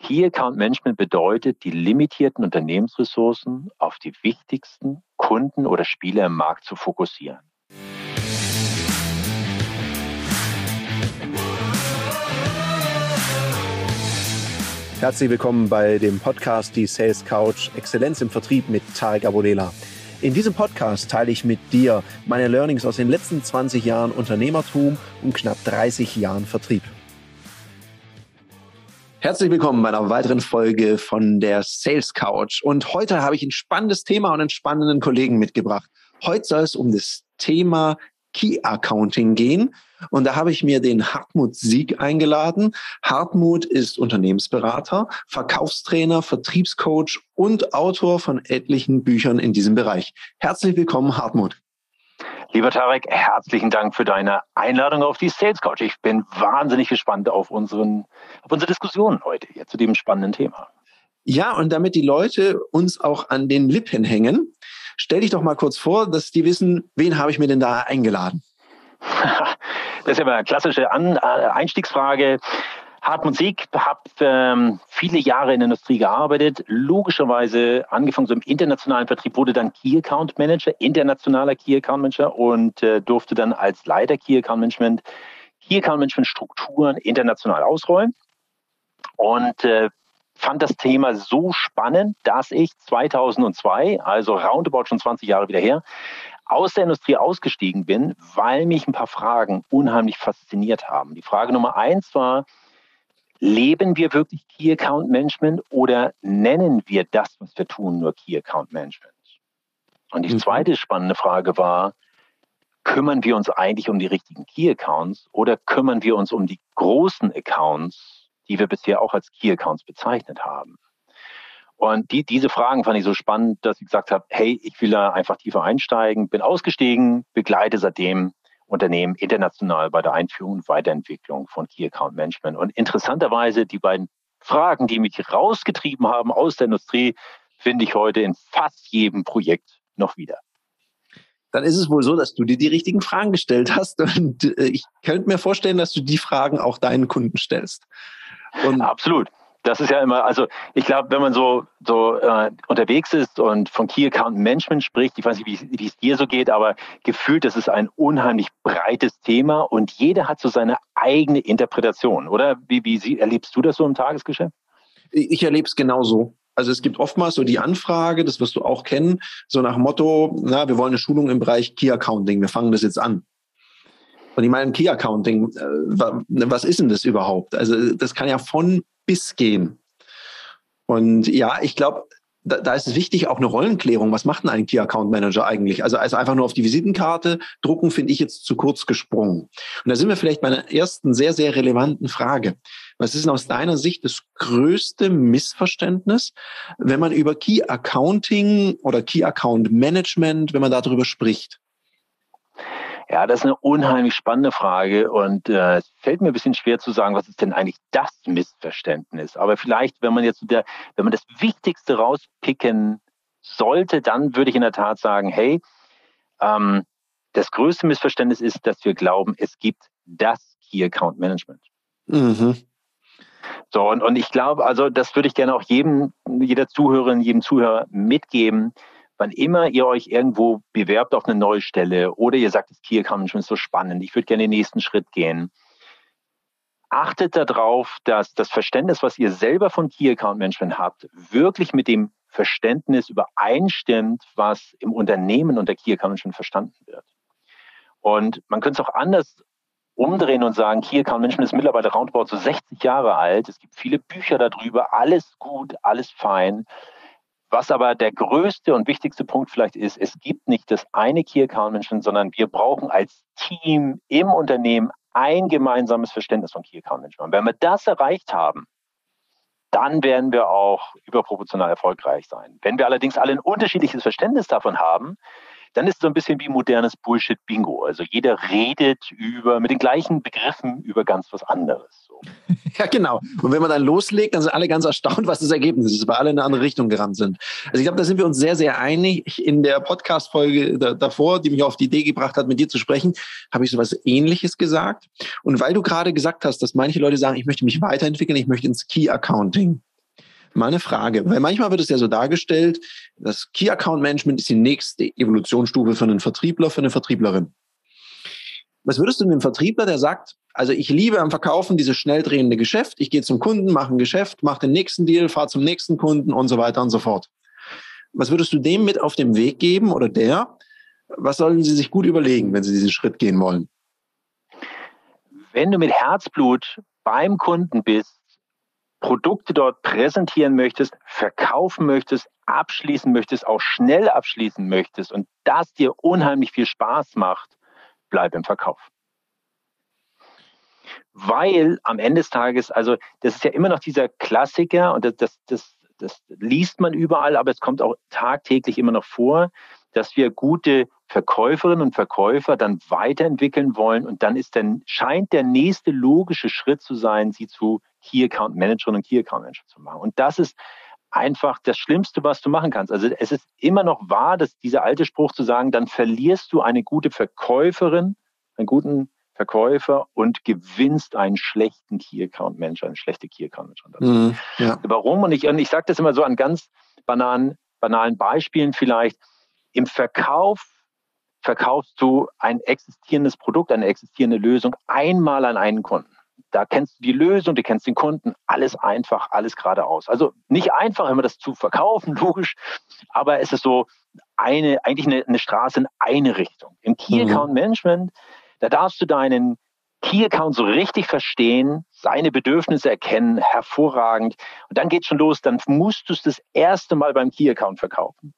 Key Account Management bedeutet, die limitierten Unternehmensressourcen auf die wichtigsten Kunden oder Spieler im Markt zu fokussieren. Herzlich willkommen bei dem Podcast Die Sales Couch Exzellenz im Vertrieb mit Tarek Abodela. In diesem Podcast teile ich mit dir meine Learnings aus den letzten 20 Jahren Unternehmertum und knapp 30 Jahren Vertrieb. Herzlich willkommen bei einer weiteren Folge von der Sales Couch. Und heute habe ich ein spannendes Thema und einen spannenden Kollegen mitgebracht. Heute soll es um das Thema Key Accounting gehen. Und da habe ich mir den Hartmut Sieg eingeladen. Hartmut ist Unternehmensberater, Verkaufstrainer, Vertriebscoach und Autor von etlichen Büchern in diesem Bereich. Herzlich willkommen, Hartmut. Lieber Tarek, herzlichen Dank für deine Einladung auf die Sales Couch. Ich bin wahnsinnig gespannt auf, unseren, auf unsere Diskussion heute hier zu dem spannenden Thema. Ja, und damit die Leute uns auch an den Lippen hängen, stell dich doch mal kurz vor, dass die wissen, wen habe ich mir denn da eingeladen? das ist ja mal eine klassische An äh, Einstiegsfrage. Hartmut Sieg, habe ähm, viele Jahre in der Industrie gearbeitet, logischerweise angefangen so im internationalen Vertrieb, wurde dann Key Account Manager, internationaler Key Account Manager und äh, durfte dann als Leiter Key Account Management Key Account Management Strukturen international ausrollen und äh, fand das Thema so spannend, dass ich 2002, also roundabout schon 20 Jahre wieder her, aus der Industrie ausgestiegen bin, weil mich ein paar Fragen unheimlich fasziniert haben. Die Frage Nummer eins war, Leben wir wirklich Key Account Management oder nennen wir das, was wir tun, nur Key Account Management? Und die mhm. zweite spannende Frage war, kümmern wir uns eigentlich um die richtigen Key Accounts oder kümmern wir uns um die großen Accounts, die wir bisher auch als Key Accounts bezeichnet haben? Und die, diese Fragen fand ich so spannend, dass ich gesagt habe, hey, ich will da einfach tiefer einsteigen, bin ausgestiegen, begleite seitdem Unternehmen international bei der Einführung und Weiterentwicklung von Key Account Management. Und interessanterweise die beiden Fragen, die mich rausgetrieben haben aus der Industrie, finde ich heute in fast jedem Projekt noch wieder. Dann ist es wohl so, dass du dir die richtigen Fragen gestellt hast. Und äh, ich könnte mir vorstellen, dass du die Fragen auch deinen Kunden stellst. Und Absolut das ist ja immer, also ich glaube, wenn man so, so äh, unterwegs ist und von Key Account Management spricht, ich weiß nicht, wie es dir so geht, aber gefühlt, das ist ein unheimlich breites Thema und jeder hat so seine eigene Interpretation, oder? Wie, wie erlebst du das so im Tagesgeschäft? Ich erlebe es genauso. Also es gibt oftmals so die Anfrage, das wirst du auch kennen, so nach Motto, na, wir wollen eine Schulung im Bereich Key Accounting, wir fangen das jetzt an. Und ich meine, Key Accounting, äh, was ist denn das überhaupt? Also das kann ja von bis gehen. Und ja, ich glaube, da, da, ist es wichtig, auch eine Rollenklärung. Was macht denn ein Key Account Manager eigentlich? Also, also einfach nur auf die Visitenkarte drucken, finde ich jetzt zu kurz gesprungen. Und da sind wir vielleicht bei einer ersten sehr, sehr relevanten Frage. Was ist denn aus deiner Sicht das größte Missverständnis, wenn man über Key Accounting oder Key Account Management, wenn man darüber spricht? Ja, das ist eine unheimlich spannende Frage und äh, es fällt mir ein bisschen schwer zu sagen, was ist denn eigentlich das Missverständnis. Aber vielleicht, wenn man jetzt der, wenn man das Wichtigste rauspicken sollte, dann würde ich in der Tat sagen, hey, ähm, das größte Missverständnis ist, dass wir glauben, es gibt das Key Account Management. Mhm. So, und, und ich glaube, also das würde ich gerne auch jedem, jeder Zuhörerin, jedem Zuhörer mitgeben wann immer ihr euch irgendwo bewerbt auf eine neue Stelle oder ihr sagt, das Key Account Management ist so spannend, ich würde gerne den nächsten Schritt gehen, achtet darauf, dass das Verständnis, was ihr selber von Key Account Management habt, wirklich mit dem Verständnis übereinstimmt, was im Unternehmen unter Key Account Management verstanden wird. Und man könnte es auch anders umdrehen und sagen, Key Account Management ist mittlerweile roundabout so 60 Jahre alt. Es gibt viele Bücher darüber, alles gut, alles fein. Was aber der größte und wichtigste Punkt vielleicht ist, es gibt nicht das eine Key Account Management, sondern wir brauchen als Team im Unternehmen ein gemeinsames Verständnis von Key Account Management. Wenn wir das erreicht haben, dann werden wir auch überproportional erfolgreich sein. Wenn wir allerdings alle ein unterschiedliches Verständnis davon haben, dann ist es so ein bisschen wie modernes Bullshit-Bingo. Also jeder redet über, mit den gleichen Begriffen über ganz was anderes. So. Ja, genau. Und wenn man dann loslegt, dann sind alle ganz erstaunt, was das Ergebnis ist, weil alle in eine andere Richtung gerannt sind. Also ich glaube, da sind wir uns sehr, sehr einig. In der Podcast-Folge da, davor, die mich auf die Idee gebracht hat, mit dir zu sprechen, habe ich sowas Ähnliches gesagt. Und weil du gerade gesagt hast, dass manche Leute sagen, ich möchte mich weiterentwickeln, ich möchte ins Key Accounting. Mal eine Frage, weil manchmal wird es ja so dargestellt, das Key Account Management ist die nächste Evolutionsstufe für einen Vertriebler, für eine Vertrieblerin. Was würdest du einem Vertriebler, der sagt, also ich liebe am Verkaufen dieses schnell drehende Geschäft, ich gehe zum Kunden, mache ein Geschäft, mache den nächsten Deal, fahre zum nächsten Kunden und so weiter und so fort. Was würdest du dem mit auf den Weg geben oder der? Was sollen sie sich gut überlegen, wenn sie diesen Schritt gehen wollen? Wenn du mit Herzblut beim Kunden bist, Produkte dort präsentieren möchtest, verkaufen möchtest, abschließen möchtest, auch schnell abschließen möchtest und das dir unheimlich viel Spaß macht, bleib im Verkauf. Weil am Ende des Tages, also das ist ja immer noch dieser Klassiker und das, das, das, das liest man überall, aber es kommt auch tagtäglich immer noch vor, dass wir gute Verkäuferinnen und Verkäufer dann weiterentwickeln wollen und dann ist dann scheint der nächste logische Schritt zu sein, sie zu Key Account Managerinnen und Key Account Manager zu machen. Und das ist einfach das Schlimmste, was du machen kannst. Also es ist immer noch wahr, dass dieser alte Spruch zu sagen, dann verlierst du eine gute Verkäuferin, einen guten Verkäufer und gewinnst einen schlechten Key Account Manager, eine schlechte Key Account Manager. Mhm, ja. Warum? Und ich, und ich sage das immer so an ganz banalen, banalen Beispielen vielleicht. Im Verkauf verkaufst du ein existierendes Produkt, eine existierende Lösung einmal an einen Kunden. Da kennst du die Lösung, du kennst den Kunden, alles einfach, alles geradeaus. Also nicht einfach immer das zu verkaufen, logisch, aber es ist so eine, eigentlich eine, eine Straße in eine Richtung. Im Key mhm. Account Management, da darfst du deinen Key Account so richtig verstehen, seine Bedürfnisse erkennen, hervorragend. Und dann geht schon los, dann musst du es das erste Mal beim Key Account verkaufen.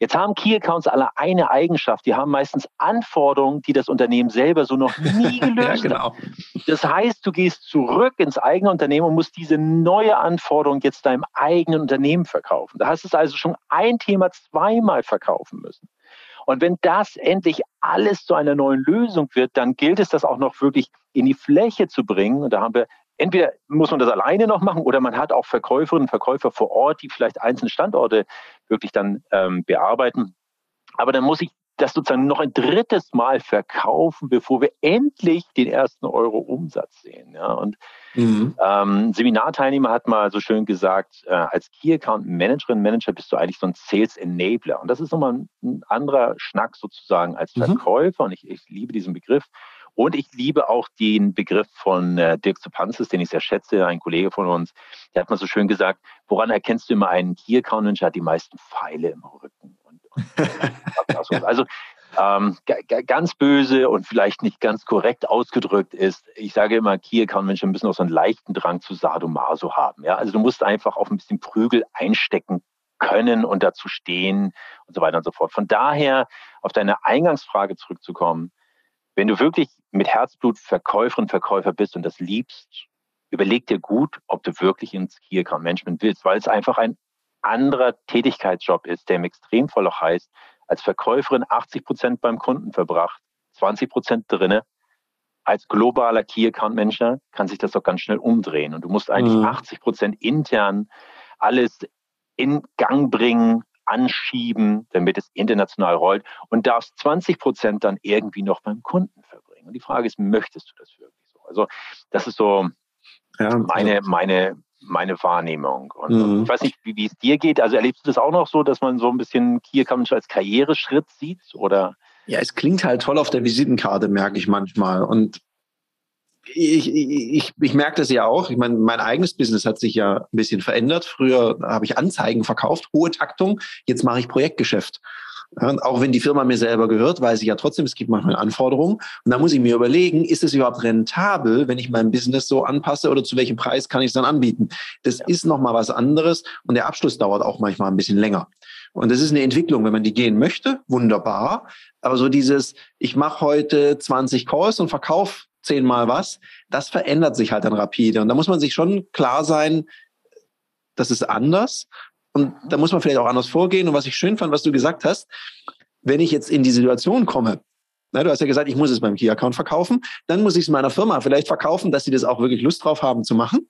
Jetzt haben Key Accounts alle eine Eigenschaft. Die haben meistens Anforderungen, die das Unternehmen selber so noch nie gelöst ja, genau. hat. Das heißt, du gehst zurück ins eigene Unternehmen und musst diese neue Anforderung jetzt deinem eigenen Unternehmen verkaufen. Da hast du also schon ein Thema zweimal verkaufen müssen. Und wenn das endlich alles zu einer neuen Lösung wird, dann gilt es, das auch noch wirklich in die Fläche zu bringen. Und da haben wir entweder muss man das alleine noch machen oder man hat auch Verkäuferinnen und Verkäufer vor Ort, die vielleicht einzelne Standorte wirklich dann ähm, bearbeiten. Aber dann muss ich das sozusagen noch ein drittes Mal verkaufen, bevor wir endlich den ersten Euro Umsatz sehen. Ja, und mhm. ähm, Seminarteilnehmer hat mal so schön gesagt, äh, als Key Account Managerin, Manager bist du eigentlich so ein Sales Enabler. Und das ist nochmal ein, ein anderer Schnack sozusagen als mhm. Verkäufer. Mhm. Und ich, ich liebe diesen Begriff. Und ich liebe auch den Begriff von äh, Dirk Zupanzis, den ich sehr schätze, ein Kollege von uns. Der hat mal so schön gesagt, woran erkennst du immer einen Key Account Manager, hat die meisten Pfeile im Rücken. Und, und also ähm, ganz böse und vielleicht nicht ganz korrekt ausgedrückt ist, ich sage immer, Key Account Manager müssen auch so einen leichten Drang zu Sadomaso haben. Ja? Also du musst einfach auf ein bisschen Prügel einstecken können und dazu stehen und so weiter und so fort. Von daher, auf deine Eingangsfrage zurückzukommen, wenn du wirklich mit Herzblut Verkäuferin, Verkäufer bist und das liebst, überleg dir gut, ob du wirklich ins Key Account Management willst, weil es einfach ein anderer Tätigkeitsjob ist, der im Extremfall auch heißt, als Verkäuferin 80 Prozent beim Kunden verbracht, 20 Prozent drinne. Als globaler Key Account Manager kann sich das doch ganz schnell umdrehen und du musst eigentlich mhm. 80 Prozent intern alles in Gang bringen, anschieben, damit es international rollt und darfst 20 Prozent dann irgendwie noch beim Kunden verbringen. Und die Frage ist, möchtest du das wirklich so? Also das ist so ja, meine, meine, meine Wahrnehmung. Und mhm. ich weiß nicht, wie, wie, es dir geht. Also erlebst du das auch noch so, dass man so ein bisschen Key Account als Karriereschritt sieht? Oder? Ja, es klingt halt toll auf der Visitenkarte, merke ich manchmal. Und ich, ich, ich merke das ja auch. Ich meine, mein eigenes Business hat sich ja ein bisschen verändert. Früher habe ich Anzeigen verkauft, hohe Taktung. Jetzt mache ich Projektgeschäft. Auch wenn die Firma mir selber gehört, weiß ich ja trotzdem, es gibt manchmal Anforderungen. Und da muss ich mir überlegen, ist es überhaupt rentabel, wenn ich mein Business so anpasse oder zu welchem Preis kann ich es dann anbieten? Das ist nochmal was anderes und der Abschluss dauert auch manchmal ein bisschen länger. Und das ist eine Entwicklung, wenn man die gehen möchte, wunderbar. Aber so dieses, ich mache heute 20 Calls und verkaufe zehnmal was, das verändert sich halt dann rapide. Und da muss man sich schon klar sein, das ist anders. Und da muss man vielleicht auch anders vorgehen. Und was ich schön fand, was du gesagt hast, wenn ich jetzt in die Situation komme, na, du hast ja gesagt, ich muss es beim Key-Account verkaufen, dann muss ich es meiner Firma vielleicht verkaufen, dass sie das auch wirklich Lust drauf haben zu machen.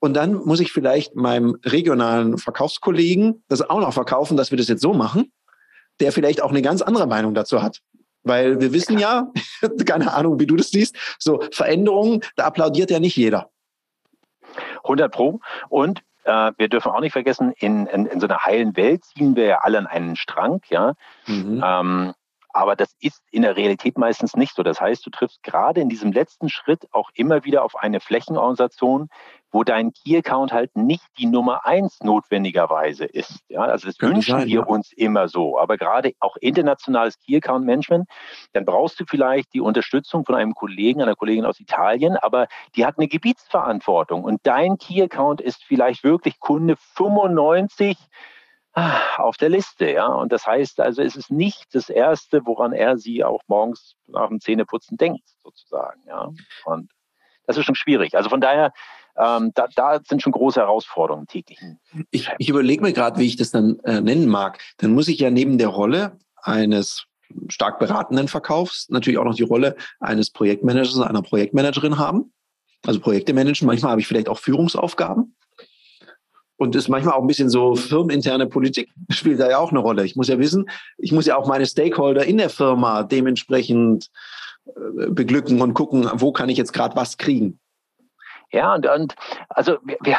Und dann muss ich vielleicht meinem regionalen Verkaufskollegen das auch noch verkaufen, dass wir das jetzt so machen, der vielleicht auch eine ganz andere Meinung dazu hat. Weil wir wissen ja, keine Ahnung, wie du das siehst, so Veränderungen, da applaudiert ja nicht jeder. 100 Pro. Und äh, wir dürfen auch nicht vergessen, in, in, in so einer heilen Welt ziehen wir ja alle an einen Strang, ja. Mhm. Ähm, aber das ist in der Realität meistens nicht so. Das heißt, du triffst gerade in diesem letzten Schritt auch immer wieder auf eine Flächenorganisation, wo dein Key-Account halt nicht die Nummer eins notwendigerweise ist. Ja, also das Kann wünschen sein, wir ja. uns immer so. Aber gerade auch internationales Key-Account-Management, dann brauchst du vielleicht die Unterstützung von einem Kollegen, einer Kollegin aus Italien, aber die hat eine Gebietsverantwortung und dein Key-Account ist vielleicht wirklich Kunde 95 auf der Liste, ja. Und das heißt also, es ist nicht das Erste, woran er sie auch morgens nach dem Zähneputzen denkt, sozusagen, ja. Und das ist schon schwierig. Also von daher, ähm, da, da sind schon große Herausforderungen täglich. Ich, ich überlege mir gerade, wie ich das dann äh, nennen mag. Dann muss ich ja neben der Rolle eines stark beratenden Verkaufs natürlich auch noch die Rolle eines Projektmanagers, einer Projektmanagerin haben. Also Projekte managen. Manchmal habe ich vielleicht auch Führungsaufgaben. Und ist manchmal auch ein bisschen so firmeninterne Politik spielt da ja auch eine Rolle. Ich muss ja wissen, ich muss ja auch meine Stakeholder in der Firma dementsprechend äh, beglücken und gucken, wo kann ich jetzt gerade was kriegen. Ja, und, und also wir, wir,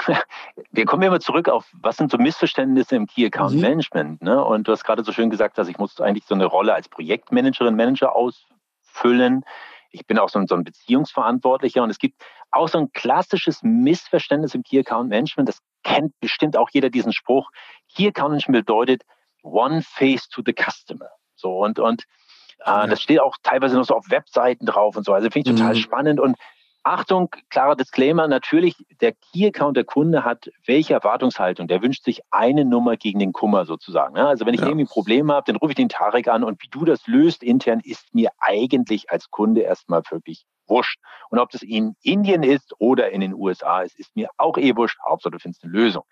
wir kommen immer zurück auf, was sind so Missverständnisse im Key Account mhm. Management. Ne? Und du hast gerade so schön gesagt, dass ich muss eigentlich so eine Rolle als Projektmanagerin, Manager ausfüllen. Ich bin auch so ein, so ein Beziehungsverantwortlicher und es gibt auch so ein klassisches Missverständnis im Key Account Management. Das kennt bestimmt auch jeder diesen Spruch. Key Account Management bedeutet One Face to the Customer. So und und äh, ja. das steht auch teilweise noch so auf Webseiten drauf und so. Also finde ich total mhm. spannend und Achtung, klarer Disclaimer, natürlich, der Key-Account, der Kunde hat welche Erwartungshaltung? Der wünscht sich eine Nummer gegen den Kummer sozusagen. Ne? Also wenn ich ja. irgendwie ein Problem habe, dann rufe ich den Tarek an und wie du das löst intern, ist mir eigentlich als Kunde erstmal wirklich wurscht. Und ob das in Indien ist oder in den USA ist, ist mir auch eh wurscht. Hauptsache du findest eine Lösung.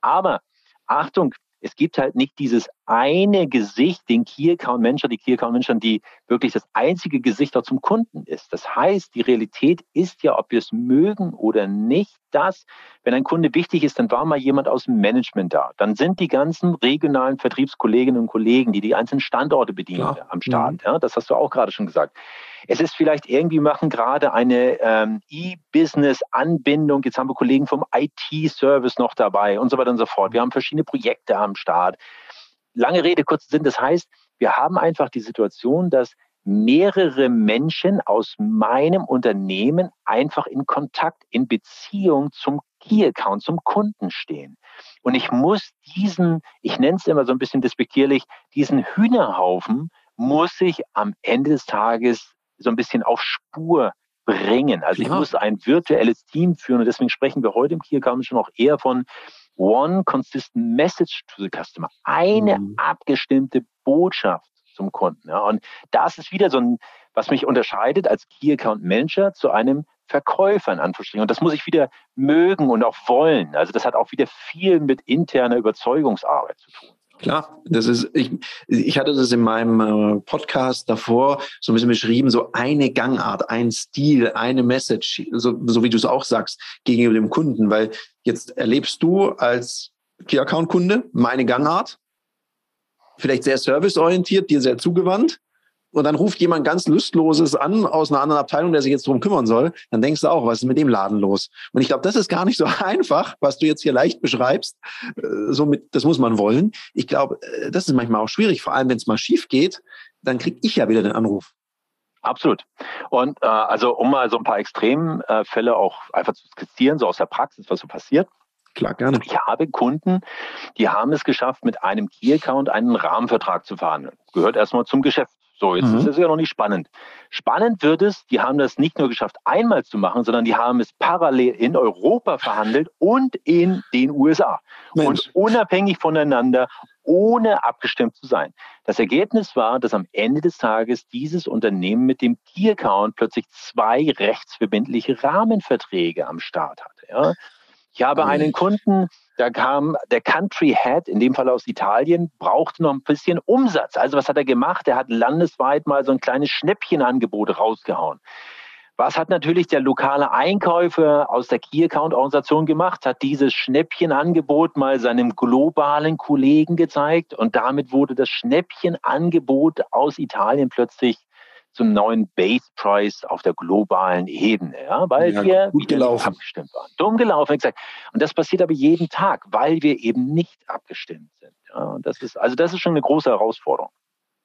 Aber Achtung, es gibt halt nicht dieses eine Gesicht, den Key Account Manager, die Key Account Manager, die wirklich das einzige Gesicht auch zum Kunden ist. Das heißt, die Realität ist ja, ob wir es mögen oder nicht, dass, wenn ein Kunde wichtig ist, dann war mal jemand aus dem Management da. Dann sind die ganzen regionalen Vertriebskolleginnen und Kollegen, die die einzelnen Standorte bedienen, ja. am Start. Mhm. Ja, das hast du auch gerade schon gesagt. Es ist vielleicht irgendwie, machen gerade eine ähm, E-Business-Anbindung. Jetzt haben wir Kollegen vom IT-Service noch dabei und so weiter und so fort. Wir haben verschiedene Projekte am Start. Lange Rede, kurzer Sinn. Das heißt, wir haben einfach die Situation, dass mehrere Menschen aus meinem Unternehmen einfach in Kontakt, in Beziehung zum Key-Account, zum Kunden stehen. Und ich muss diesen, ich nenne es immer so ein bisschen despektierlich, diesen Hühnerhaufen muss ich am Ende des Tages so ein bisschen auf Spur bringen. Also ja. ich muss ein virtuelles Team führen und deswegen sprechen wir heute im Key Account schon auch eher von One Consistent Message to the Customer. Eine mhm. abgestimmte Botschaft zum Kunden. Ja. Und das ist wieder so ein, was mich unterscheidet als Key Account Manager zu einem Verkäufer in Anführungsstrichen. Und das muss ich wieder mögen und auch wollen. Also das hat auch wieder viel mit interner Überzeugungsarbeit zu tun. Klar, das ist, ich, ich hatte das in meinem äh, Podcast davor so ein bisschen beschrieben, so eine Gangart, ein Stil, eine Message, so, so wie du es auch sagst, gegenüber dem Kunden, weil jetzt erlebst du als Key Account Kunde meine Gangart, vielleicht sehr serviceorientiert, dir sehr zugewandt und dann ruft jemand ganz Lustloses an aus einer anderen Abteilung, der sich jetzt drum kümmern soll, dann denkst du auch, was ist mit dem Laden los? Und ich glaube, das ist gar nicht so einfach, was du jetzt hier leicht beschreibst. Äh, Somit, das muss man wollen. Ich glaube, äh, das ist manchmal auch schwierig, vor allem wenn es mal schief geht, dann kriege ich ja wieder den Anruf. Absolut. Und äh, also um mal so ein paar Extremfälle auch einfach zu skizzieren, so aus der Praxis, was so passiert. Klar, gerne. Ich habe Kunden, die haben es geschafft, mit einem Key-Account einen Rahmenvertrag zu verhandeln. Gehört erstmal zum Geschäft. So, jetzt mhm. ist es ja noch nicht spannend. Spannend wird es, die haben das nicht nur geschafft, einmal zu machen, sondern die haben es parallel in Europa verhandelt und in den USA. Mensch. Und unabhängig voneinander, ohne abgestimmt zu sein. Das Ergebnis war, dass am Ende des Tages dieses Unternehmen mit dem Key-Account plötzlich zwei rechtsverbindliche Rahmenverträge am Start hatte. Ja. Ich habe einen Kunden, da kam der Country Head, in dem Fall aus Italien, brauchte noch ein bisschen Umsatz. Also was hat er gemacht? Er hat landesweit mal so ein kleines Schnäppchenangebot rausgehauen. Was hat natürlich der lokale Einkäufer aus der Key Account Organisation gemacht? Hat dieses Schnäppchenangebot mal seinem globalen Kollegen gezeigt und damit wurde das Schnäppchenangebot aus Italien plötzlich zum neuen Base Price auf der globalen Ebene, ja, weil ja, wir gut gelaufen. abgestimmt waren. Dumm gelaufen, gesagt. Und das passiert aber jeden Tag, weil wir eben nicht abgestimmt sind. Ja, und das ist, also das ist schon eine große Herausforderung.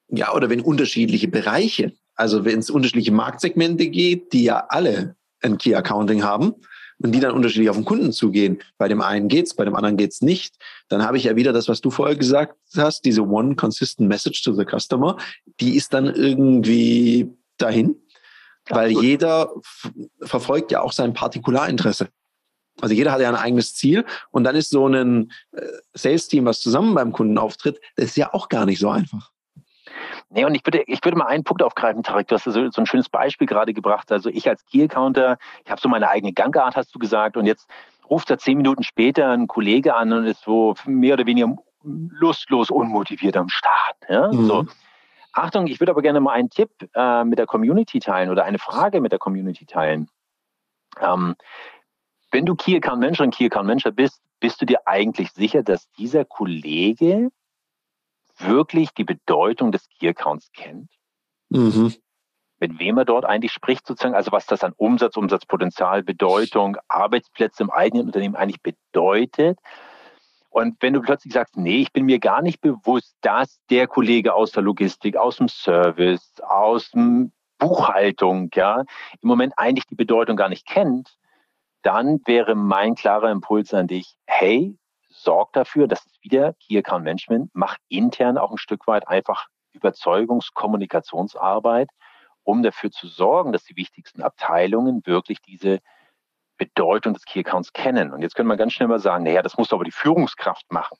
Ja, oder wenn unterschiedliche Bereiche, also wenn es unterschiedliche Marktsegmente geht, die ja alle ein Key Accounting haben, und die dann unterschiedlich auf den Kunden zugehen. Bei dem einen geht's, bei dem anderen geht's nicht. Dann habe ich ja wieder das, was du vorher gesagt hast, diese One Consistent Message to the Customer, die ist dann irgendwie dahin, weil Absolut. jeder verfolgt ja auch sein Partikularinteresse. Also jeder hat ja ein eigenes Ziel und dann ist so ein äh, Sales-Team, was zusammen beim Kunden auftritt, das ist ja auch gar nicht so einfach. Nee, und ich würde, ich würde mal einen Punkt aufgreifen, Tarek. Du hast so, so ein schönes Beispiel gerade gebracht. Also ich als Key-Accounter, ich habe so meine eigene Gangart, hast du gesagt, und jetzt ruft da zehn Minuten später ein Kollege an und ist so mehr oder weniger lustlos, unmotiviert am Start. Ja? Mhm. So. Achtung, ich würde aber gerne mal einen Tipp äh, mit der Community teilen oder eine Frage mit der Community teilen. Ähm, wenn du Key Account Manager und Key Account Manager bist, bist du dir eigentlich sicher, dass dieser Kollege wirklich die Bedeutung des Key Accounts kennt. Mhm. Mit wem er dort eigentlich spricht, sozusagen, also was das an Umsatz, Umsatzpotenzial, Bedeutung, Arbeitsplätze im eigenen Unternehmen eigentlich bedeutet. Und wenn du plötzlich sagst, nee, ich bin mir gar nicht bewusst, dass der Kollege aus der Logistik, aus dem Service, aus dem Buchhaltung, ja, im Moment eigentlich die Bedeutung gar nicht kennt, dann wäre mein klarer Impuls an dich, hey, sorgt dafür, dass es wieder Key Account Management macht intern auch ein Stück weit einfach Überzeugungskommunikationsarbeit, um dafür zu sorgen, dass die wichtigsten Abteilungen wirklich diese Bedeutung des Key Accounts kennen. Und jetzt könnte man ganz schnell mal sagen, naja, das muss aber die Führungskraft machen.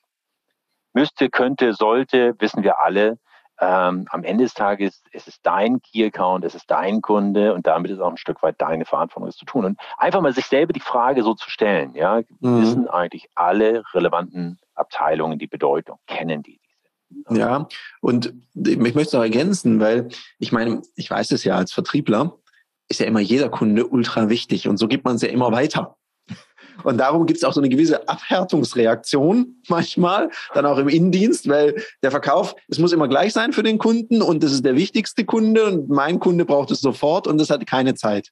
Müsste, könnte, sollte, wissen wir alle, ähm, am Ende des Tages es ist dein Key-Account, es ist dein Kunde und damit ist auch ein Stück weit deine Verantwortung, es zu tun. Und einfach mal sich selber die Frage so zu stellen, ja, mhm. wissen eigentlich alle relevanten Abteilungen die Bedeutung, kennen die diese? Ja, und ich möchte es noch ergänzen, weil ich meine, ich weiß es ja als Vertriebler, ist ja immer jeder Kunde ultra wichtig und so gibt man es ja immer weiter. Und darum gibt es auch so eine gewisse Abhärtungsreaktion manchmal, dann auch im Innendienst, weil der Verkauf, es muss immer gleich sein für den Kunden und das ist der wichtigste Kunde und mein Kunde braucht es sofort und das hat keine Zeit.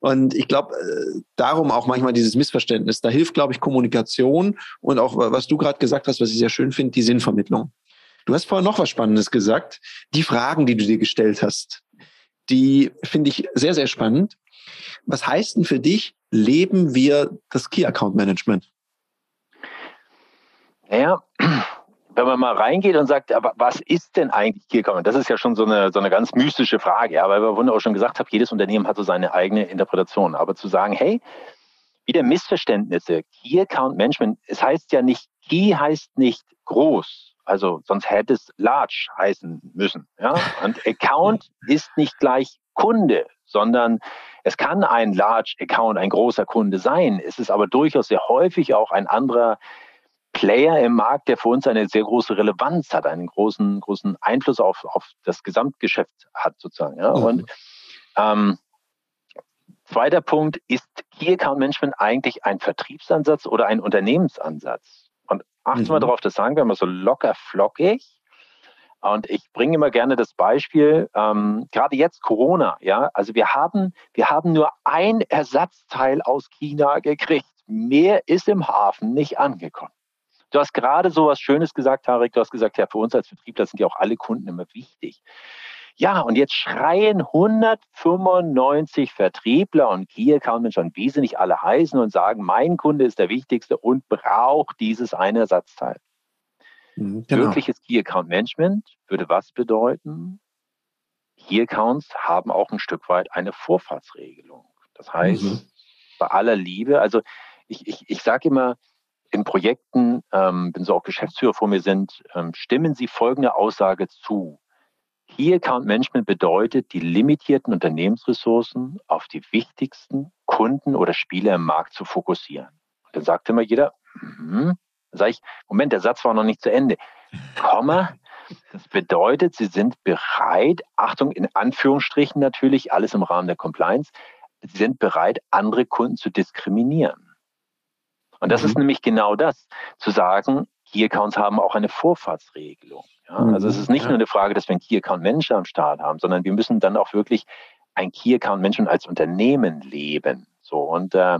Und ich glaube, äh, darum auch manchmal dieses Missverständnis. Da hilft, glaube ich, Kommunikation und auch, was du gerade gesagt hast, was ich sehr schön finde, die Sinnvermittlung. Du hast vorher noch was Spannendes gesagt. Die Fragen, die du dir gestellt hast, die finde ich sehr, sehr spannend. Was heißt denn für dich, leben wir das Key Account Management? Naja, wenn man mal reingeht und sagt, aber was ist denn eigentlich Key Account? Das ist ja schon so eine, so eine ganz mystische Frage, ja, weil wir vorhin auch schon gesagt haben, jedes Unternehmen hat so seine eigene Interpretation. Aber zu sagen, hey, wieder Missverständnisse, Key Account Management, es heißt ja nicht, Key heißt nicht groß. Also sonst hätte es large heißen müssen. Ja? Und Account ist nicht gleich Kunde, sondern es kann ein Large Account, ein großer Kunde sein. Es ist aber durchaus sehr häufig auch ein anderer Player im Markt, der für uns eine sehr große Relevanz hat, einen großen, großen Einfluss auf, auf das Gesamtgeschäft hat sozusagen. Ja? Mhm. Und ähm, zweiter Punkt, ist Key Account Management eigentlich ein Vertriebsansatz oder ein Unternehmensansatz? Und achten wir mhm. darauf, das sagen wir immer so locker flockig. Und ich bringe immer gerne das Beispiel, ähm, gerade jetzt Corona, ja, also wir haben, wir haben nur ein Ersatzteil aus China gekriegt. Mehr ist im Hafen nicht angekommen. Du hast gerade so was Schönes gesagt, Tarek. Du hast gesagt, ja, für uns als Vertriebler sind ja auch alle Kunden immer wichtig. Ja, und jetzt schreien 195 Vertriebler und Key Account Manager und wie sie nicht alle heißen und sagen, mein Kunde ist der wichtigste und braucht dieses eine Ersatzteil. Mhm, genau. Wirkliches Key Account Management würde was bedeuten? Key Accounts haben auch ein Stück weit eine Vorfahrtsregelung. Das heißt, mhm. bei aller Liebe, also ich, ich, ich sage immer, in Projekten, ähm, wenn so auch Geschäftsführer vor mir sind, ähm, stimmen Sie folgende Aussage zu. Key Account Management bedeutet, die limitierten Unternehmensressourcen auf die wichtigsten Kunden oder Spieler im Markt zu fokussieren. Und dann sagt immer jeder, mm, sage ich, Moment, der Satz war noch nicht zu Ende. Komma, das bedeutet, Sie sind bereit, Achtung, in Anführungsstrichen natürlich, alles im Rahmen der Compliance, Sie sind bereit, andere Kunden zu diskriminieren. Und das mhm. ist nämlich genau das, zu sagen, Key Accounts haben auch eine Vorfahrtsregelung. Ja, also es ist nicht ja. nur eine Frage, dass wir einen Key Account Manager am Start haben, sondern wir müssen dann auch wirklich ein Key Account Menschen als Unternehmen leben. So und äh,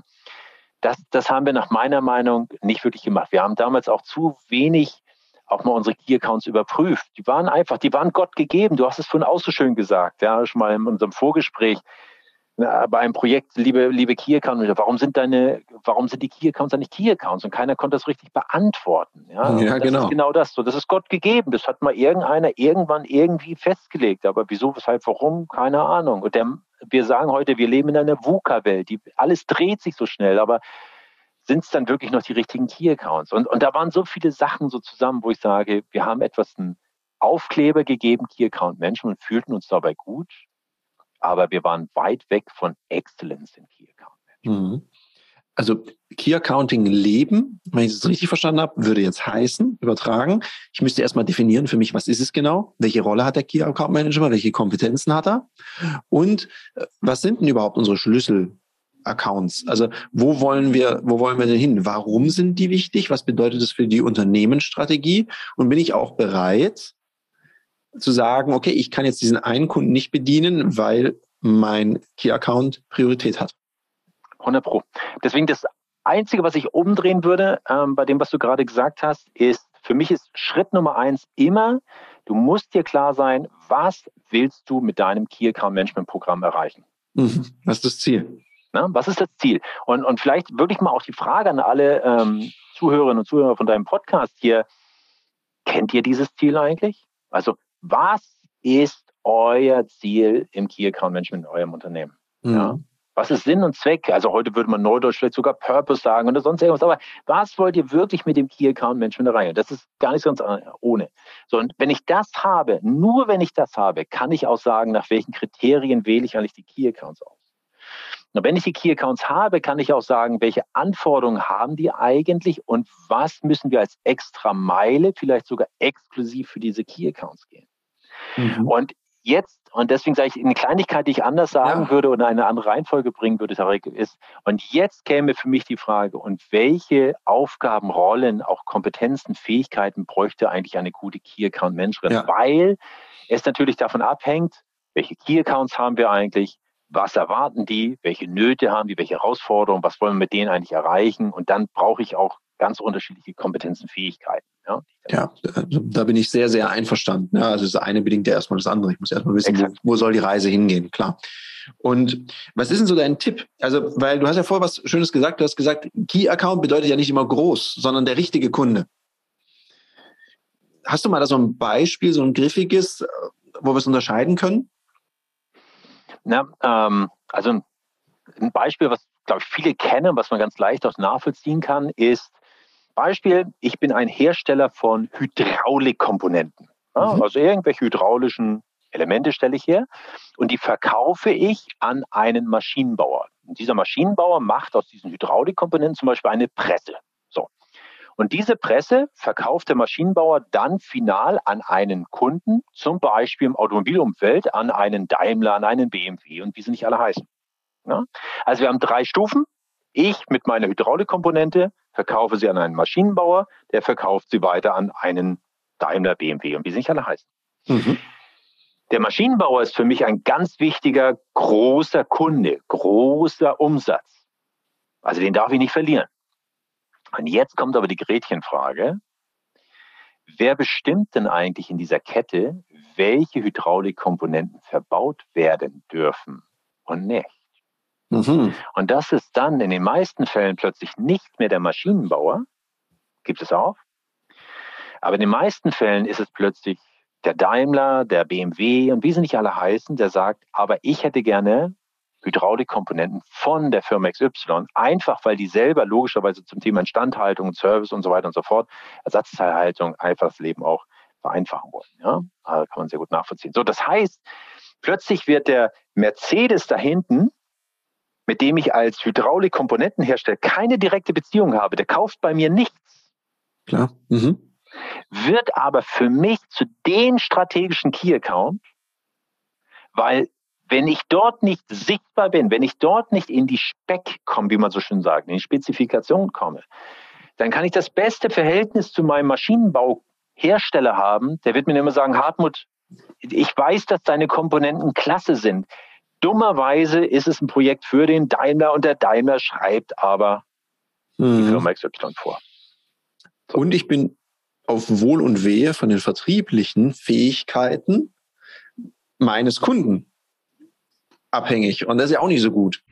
das, das haben wir nach meiner Meinung nicht wirklich gemacht. Wir haben damals auch zu wenig auch mal unsere Key Accounts überprüft. Die waren einfach, die waren Gott gegeben. Du hast es vorhin auch so schön gesagt, ja, schon mal in unserem Vorgespräch bei einem Projekt, liebe, liebe Key Account, warum sind deine, warum sind die Key Accounts dann nicht Key Accounts? Und keiner konnte das richtig beantworten. Ja, ja das genau. Ist genau das. So, das ist Gott gegeben. Das hat mal irgendeiner irgendwann irgendwie festgelegt. Aber wieso, weshalb, warum? Keine Ahnung. Und der, wir sagen heute, wir leben in einer VUCA-Welt. alles dreht sich so schnell. Aber sind es dann wirklich noch die richtigen Key Accounts? Und, und da waren so viele Sachen so zusammen, wo ich sage, wir haben etwas einen Aufkleber gegeben, Key Account Menschen und fühlten uns dabei gut aber wir waren weit weg von Excellence in Key Account Management. Mhm. Also Key Accounting leben, wenn ich es richtig verstanden habe, würde jetzt heißen, übertragen, ich müsste erstmal definieren für mich, was ist es genau, welche Rolle hat der Key Account Manager, welche Kompetenzen hat er und äh, was sind denn überhaupt unsere Schlüssel Accounts? Also wo wollen wir, wo wollen wir denn hin? Warum sind die wichtig? Was bedeutet das für die Unternehmensstrategie? Und bin ich auch bereit, zu sagen, okay, ich kann jetzt diesen einen Kunden nicht bedienen, weil mein Key-Account Priorität hat. 100 Pro. Deswegen das Einzige, was ich umdrehen würde ähm, bei dem, was du gerade gesagt hast, ist, für mich ist Schritt Nummer eins immer, du musst dir klar sein, was willst du mit deinem Key Account Management Programm erreichen? Mhm. Was ist das Ziel? Na, was ist das Ziel? Und, und vielleicht wirklich mal auch die Frage an alle ähm, Zuhörerinnen und Zuhörer von deinem Podcast hier. Kennt ihr dieses Ziel eigentlich? Also was ist euer Ziel im Key Account Management in eurem Unternehmen? Mhm. Ja. Was ist Sinn und Zweck? Also heute würde man Neudeutsch vielleicht sogar Purpose sagen oder sonst irgendwas. Aber was wollt ihr wirklich mit dem Key Account Management erreichen? Das ist gar nicht ganz ohne. So, und wenn ich das habe, nur wenn ich das habe, kann ich auch sagen, nach welchen Kriterien wähle ich eigentlich die Key Accounts aus. Und wenn ich die Key Accounts habe, kann ich auch sagen, welche Anforderungen haben die eigentlich und was müssen wir als extra Meile vielleicht sogar exklusiv für diese Key Accounts gehen. Mhm. Und jetzt, und deswegen sage ich, eine Kleinigkeit, die ich anders sagen ja. würde oder eine andere Reihenfolge bringen würde, Tarek, ist, und jetzt käme für mich die Frage, und welche Aufgaben, Rollen, auch Kompetenzen, Fähigkeiten bräuchte eigentlich eine gute Key Account Managerin? Ja. Weil es natürlich davon abhängt, welche Key Accounts haben wir eigentlich, was erwarten die, welche Nöte haben die, welche Herausforderungen, was wollen wir mit denen eigentlich erreichen? Und dann brauche ich auch ganz unterschiedliche Kompetenzen, Fähigkeiten. Ja, ja also da bin ich sehr, sehr einverstanden. Ja, also das eine bedingt ja erstmal das andere. Ich muss erstmal wissen, wo, wo, soll die Reise hingehen, klar. Und was ist denn so dein Tipp? Also, weil du hast ja vorher was Schönes gesagt, du hast gesagt, Key Account bedeutet ja nicht immer groß, sondern der richtige Kunde. Hast du mal da so ein Beispiel, so ein griffiges, wo wir es unterscheiden können? Na, ähm, also ein Beispiel, was glaube ich viele kennen, was man ganz leicht auch nachvollziehen kann, ist Beispiel, ich bin ein Hersteller von Hydraulikkomponenten. Ja, mhm. Also irgendwelche hydraulischen Elemente stelle ich her und die verkaufe ich an einen Maschinenbauer. Und dieser Maschinenbauer macht aus diesen Hydraulikkomponenten zum Beispiel eine Presse. Und diese Presse verkauft der Maschinenbauer dann final an einen Kunden, zum Beispiel im Automobilumfeld, an einen Daimler, an einen BMW und wie sie nicht alle heißen. Ja? Also wir haben drei Stufen. Ich mit meiner Hydraulikkomponente verkaufe sie an einen Maschinenbauer, der verkauft sie weiter an einen Daimler, BMW und wie sie nicht alle heißen. Mhm. Der Maschinenbauer ist für mich ein ganz wichtiger, großer Kunde, großer Umsatz. Also den darf ich nicht verlieren. Und jetzt kommt aber die Gretchenfrage. Wer bestimmt denn eigentlich in dieser Kette, welche Hydraulikkomponenten verbaut werden dürfen und nicht? Mhm. Und das ist dann in den meisten Fällen plötzlich nicht mehr der Maschinenbauer, gibt es auch, aber in den meisten Fällen ist es plötzlich der Daimler, der BMW und wie sie nicht alle heißen, der sagt, aber ich hätte gerne Hydraulikkomponenten von der Firma XY, einfach weil die selber logischerweise zum Thema Instandhaltung, Service und so weiter und so fort, Ersatzteilhaltung, einfach das Leben auch vereinfachen wollen. Ja, kann man sehr gut nachvollziehen. So, das heißt, plötzlich wird der Mercedes da hinten mit dem ich als Hydraulikkomponentenhersteller keine direkte Beziehung habe, der kauft bei mir nichts. Klar. Mhm. Wird aber für mich zu den strategischen Key Account, weil wenn ich dort nicht sichtbar bin, wenn ich dort nicht in die Speck komme, wie man so schön sagt, in die Spezifikation komme, dann kann ich das beste Verhältnis zu meinem Maschinenbau Hersteller haben, der wird mir immer sagen, Hartmut, ich weiß, dass deine Komponenten klasse sind. Dummerweise ist es ein Projekt für den Daimler und der Daimler schreibt aber mhm. die Firma XY vor. So. Und ich bin auf Wohl und Wehe von den vertrieblichen Fähigkeiten meines Kunden abhängig. Und das ist ja auch nicht so gut.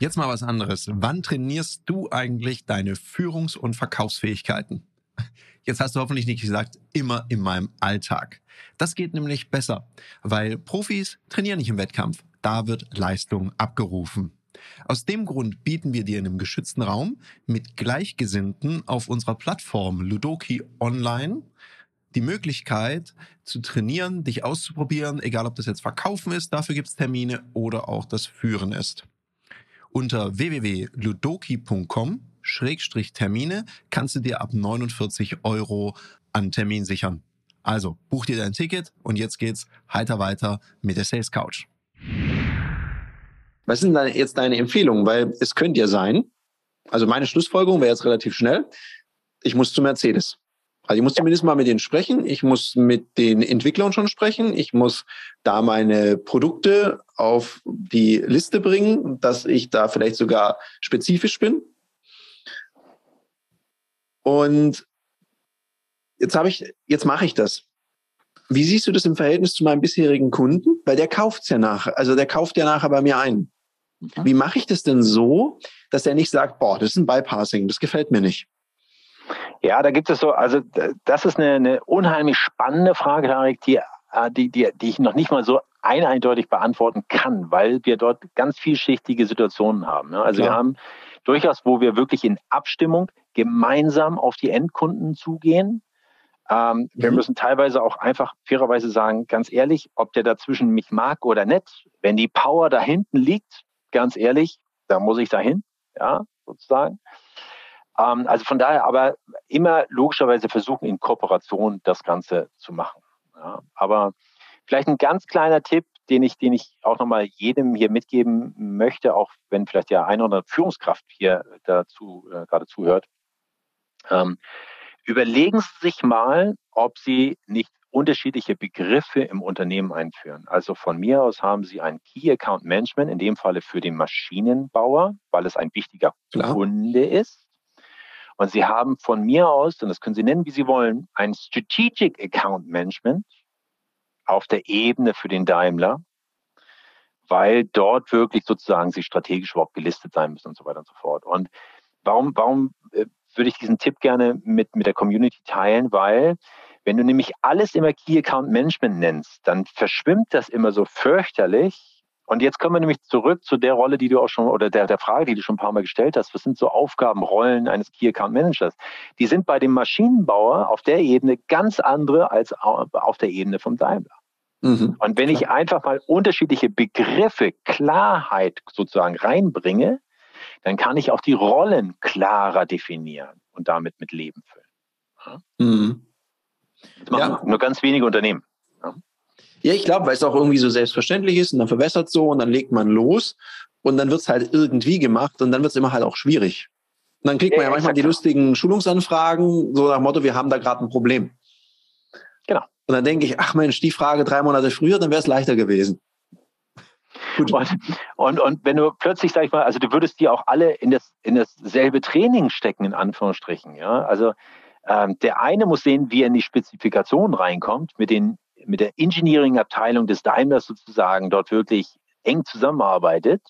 Jetzt mal was anderes. Wann trainierst du eigentlich deine Führungs- und Verkaufsfähigkeiten? Jetzt hast du hoffentlich nicht gesagt, immer in meinem Alltag. Das geht nämlich besser, weil Profis trainieren nicht im Wettkampf. Da wird Leistung abgerufen. Aus dem Grund bieten wir dir in einem geschützten Raum mit Gleichgesinnten auf unserer Plattform Ludoki Online die Möglichkeit zu trainieren, dich auszuprobieren, egal ob das jetzt Verkaufen ist, dafür gibt es Termine oder auch das Führen ist. Unter www.ludoki.com Termine kannst du dir ab 49 Euro an Termin sichern. Also buch dir dein Ticket und jetzt geht's heiter weiter mit der Sales Couch. Was sind dann jetzt deine Empfehlungen? Weil es könnte ja sein, also meine Schlussfolgerung wäre jetzt relativ schnell, ich muss zu Mercedes. Also ich muss zumindest mal mit denen sprechen. Ich muss mit den Entwicklern schon sprechen. Ich muss da meine Produkte auf die Liste bringen, dass ich da vielleicht sogar spezifisch bin. Und jetzt habe ich, jetzt mache ich das. Wie siehst du das im Verhältnis zu meinem bisherigen Kunden? Weil der kauft's ja nachher, also der kauft ja nachher bei mir ein. Wie mache ich das denn so, dass er nicht sagt, boah, das ist ein Bypassing, das gefällt mir nicht? Ja, da gibt es so, also das ist eine, eine unheimlich spannende Frage, Tarek, die, äh, die, die, die ich noch nicht mal so ein eindeutig beantworten kann, weil wir dort ganz vielschichtige Situationen haben. Ne? Also Klar. wir haben durchaus, wo wir wirklich in Abstimmung gemeinsam auf die Endkunden zugehen. Ähm, wir mhm. müssen teilweise auch einfach fairerweise sagen, ganz ehrlich, ob der dazwischen mich mag oder nicht, wenn die Power da hinten liegt, ganz ehrlich, da muss ich dahin, ja, sozusagen. Ähm, also von daher aber immer logischerweise versuchen, in Kooperation das Ganze zu machen. Ja. Aber vielleicht ein ganz kleiner Tipp, den ich, den ich auch nochmal jedem hier mitgeben möchte, auch wenn vielleicht ja eine oder andere Führungskraft hier dazu äh, gerade zuhört. Ähm, überlegen Sie sich mal, ob Sie nicht unterschiedliche Begriffe im Unternehmen einführen. Also von mir aus haben Sie ein Key Account Management, in dem Falle für den Maschinenbauer, weil es ein wichtiger Klar. Kunde ist. Und Sie haben von mir aus, und das können Sie nennen, wie Sie wollen, ein Strategic Account Management auf der Ebene für den Daimler, weil dort wirklich sozusagen Sie strategisch überhaupt gelistet sein müssen und so weiter und so fort. Und warum, warum äh, würde ich diesen Tipp gerne mit, mit der Community teilen? Weil wenn du nämlich alles immer Key Account Management nennst, dann verschwimmt das immer so fürchterlich. Und jetzt kommen wir nämlich zurück zu der Rolle, die du auch schon, oder der, der Frage, die du schon ein paar Mal gestellt hast. Was sind so Aufgaben, Rollen eines Key Account Managers? Die sind bei dem Maschinenbauer auf der Ebene ganz andere als auf der Ebene vom Daimler. Mhm, und wenn ich einfach mal unterschiedliche Begriffe, Klarheit sozusagen reinbringe, dann kann ich auch die Rollen klarer definieren und damit mit Leben füllen. Ja? Mhm. Das machen ja. nur ganz wenige Unternehmen. Ja, ja ich glaube, weil es auch irgendwie so selbstverständlich ist und dann verwässert so und dann legt man los und dann wird es halt irgendwie gemacht und dann wird es immer halt auch schwierig. Und dann kriegt man ja, manchmal die lustigen Schulungsanfragen, so nach Motto, wir haben da gerade ein Problem. Genau. Und dann denke ich, ach Mensch, die Frage drei Monate früher, dann wäre es leichter gewesen. Gut. Und, und, und wenn du plötzlich, sag ich mal, also du würdest die auch alle in das in dasselbe Training stecken, in Anführungsstrichen, ja. Also ähm, der eine muss sehen, wie er in die Spezifikation reinkommt, mit, den, mit der Engineering-Abteilung des Daimlers sozusagen dort wirklich eng zusammenarbeitet.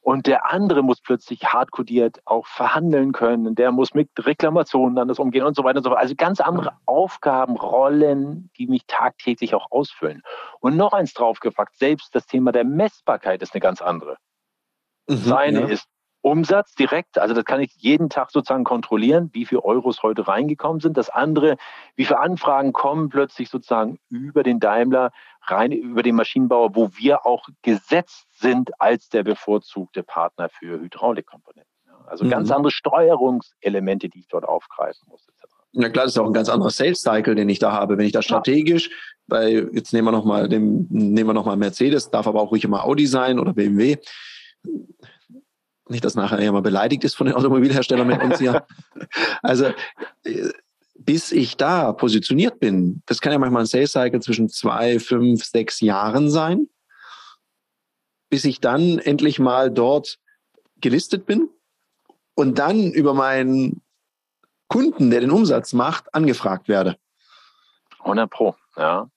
Und der andere muss plötzlich hardcodiert auch verhandeln können. Der muss mit Reklamationen anders umgehen und so weiter und so fort. Also ganz andere Aufgaben, Rollen, die mich tagtäglich auch ausfüllen. Und noch eins draufgepackt, selbst das Thema der Messbarkeit ist eine ganz andere. Mhm, Seine ja. ist Umsatz direkt, also das kann ich jeden Tag sozusagen kontrollieren, wie viele Euros heute reingekommen sind. Das andere, wie viele Anfragen kommen plötzlich sozusagen über den Daimler rein, über den Maschinenbauer, wo wir auch gesetzt sind als der bevorzugte Partner für Hydraulikkomponenten. Also mhm. ganz andere Steuerungselemente, die ich dort aufgreifen muss. Etc. Ja klar, das ist auch ein ganz anderer Sales Cycle, den ich da habe. Wenn ich da strategisch, bei jetzt nehmen wir nochmal nehmen wir noch mal Mercedes, darf aber auch ruhig immer Audi sein oder BMW nicht, dass nachher jemand beleidigt ist von den Automobilherstellern mit uns hier. Also, bis ich da positioniert bin, das kann ja manchmal ein Sales Cycle zwischen zwei, fünf, sechs Jahren sein, bis ich dann endlich mal dort gelistet bin und dann über meinen Kunden, der den Umsatz macht, angefragt werde. 100 Pro, ja.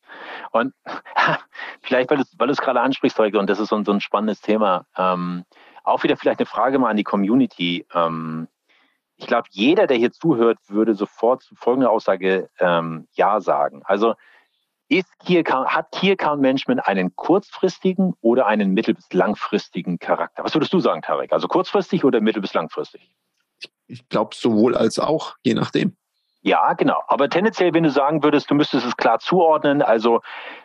Und vielleicht, weil du es gerade ansprichst, Heike, und das ist so, so ein spannendes Thema, ähm, auch wieder vielleicht eine Frage mal an die Community. Ähm, ich glaube, jeder, der hier zuhört, würde sofort zu folgender Aussage ähm, Ja sagen. Also ist Key Account, hat Key Account Management einen kurzfristigen oder einen mittel- bis langfristigen Charakter? Was würdest du sagen, Tarek? Also kurzfristig oder mittel- bis langfristig? Ich glaube sowohl als auch, je nachdem. Ja, genau. Aber tendenziell, wenn du sagen würdest, du müsstest es klar zuordnen, also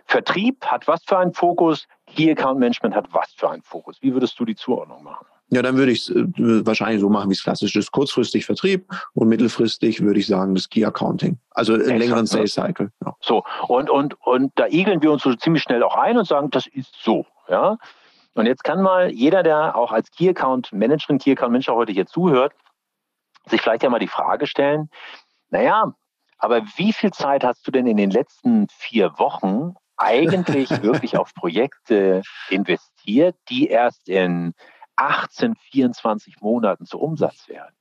Vertrieb hat was für einen Fokus, Key Account Management hat was für einen Fokus. Wie würdest du die Zuordnung machen? Ja, dann würde ich es äh, wahrscheinlich so machen, wie es klassisch ist. Kurzfristig Vertrieb und mittelfristig würde ich sagen, das Key Accounting. Also einen längeren Sales Cycle. Ja. So, und, und, und da igeln wir uns so ziemlich schnell auch ein und sagen, das ist so. Ja. Und jetzt kann mal jeder, der auch als Key Account Managerin, Key Account Manager heute hier zuhört, sich vielleicht ja mal die Frage stellen, naja, aber wie viel Zeit hast du denn in den letzten vier Wochen eigentlich wirklich auf Projekte investiert, die erst in 18, 24 Monaten zu Umsatz werden.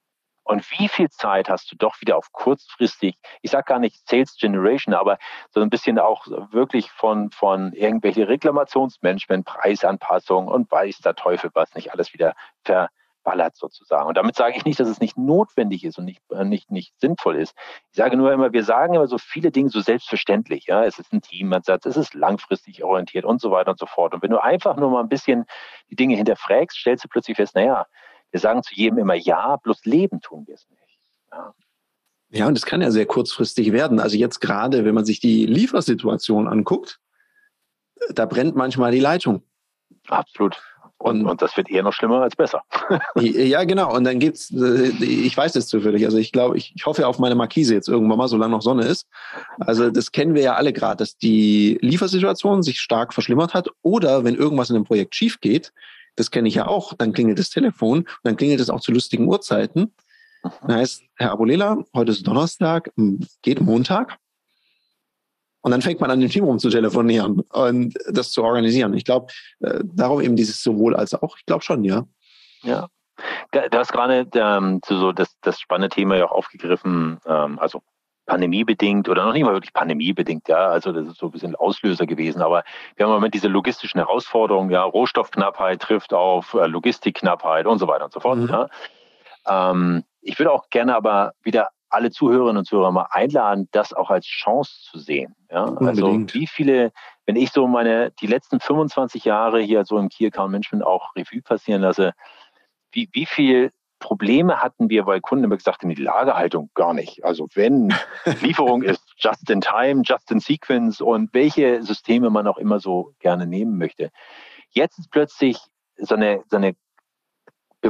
Und wie viel Zeit hast du doch wieder auf kurzfristig, ich sage gar nicht Sales Generation, aber so ein bisschen auch wirklich von, von irgendwelche Reklamationsmanagement, Preisanpassung und weiß der Teufel was nicht alles wieder ver, ballert sozusagen. Und damit sage ich nicht, dass es nicht notwendig ist und nicht, äh, nicht, nicht sinnvoll ist. Ich sage nur immer, wir sagen immer so viele Dinge so selbstverständlich. Ja, es ist ein Teamansatz, es ist langfristig orientiert und so weiter und so fort. Und wenn du einfach nur mal ein bisschen die Dinge hinterfragst, stellst du plötzlich fest, naja, wir sagen zu jedem immer ja, bloß leben tun wir es nicht. Ja. Ja, und es kann ja sehr kurzfristig werden. Also jetzt gerade, wenn man sich die Liefersituation anguckt, da brennt manchmal die Leitung. Absolut. Und, und das wird eher noch schlimmer als besser. ja, genau. Und dann gibt's, äh, ich weiß es zufällig, also ich glaube, ich, ich hoffe auf meine Markise jetzt irgendwann mal, solange noch Sonne ist. Also das kennen wir ja alle gerade, dass die Liefersituation sich stark verschlimmert hat oder wenn irgendwas in einem Projekt schief geht, das kenne ich ja auch, dann klingelt das Telefon dann klingelt es auch zu lustigen Uhrzeiten. Das mhm. heißt, Herr Abulela, heute ist Donnerstag, geht Montag. Und dann fängt man an, im Team rum zu telefonieren und das zu organisieren. Ich glaube, äh, darum eben dieses sowohl als auch, ich glaube schon, ja. Ja. Du hast gerade ähm, so das, das spannende Thema ja auch aufgegriffen, ähm, also pandemiebedingt oder noch nicht mal wirklich pandemiebedingt, ja, also das ist so ein bisschen Auslöser gewesen, aber wir haben im Moment diese logistischen Herausforderungen, ja, Rohstoffknappheit trifft auf äh, Logistikknappheit und so weiter und so fort. Mhm. Ja. Ähm, ich würde auch gerne aber wieder alle Zuhörerinnen und Zuhörer mal einladen, das auch als Chance zu sehen. Ja? Also wie viele, wenn ich so meine, die letzten 25 Jahre hier so im Key Account Management auch Revue passieren lasse, wie, wie viel Probleme hatten wir, weil Kunden immer gesagt haben, die Lagerhaltung gar nicht. Also wenn Lieferung ist just in time, just in sequence und welche Systeme man auch immer so gerne nehmen möchte. Jetzt ist plötzlich so eine, so eine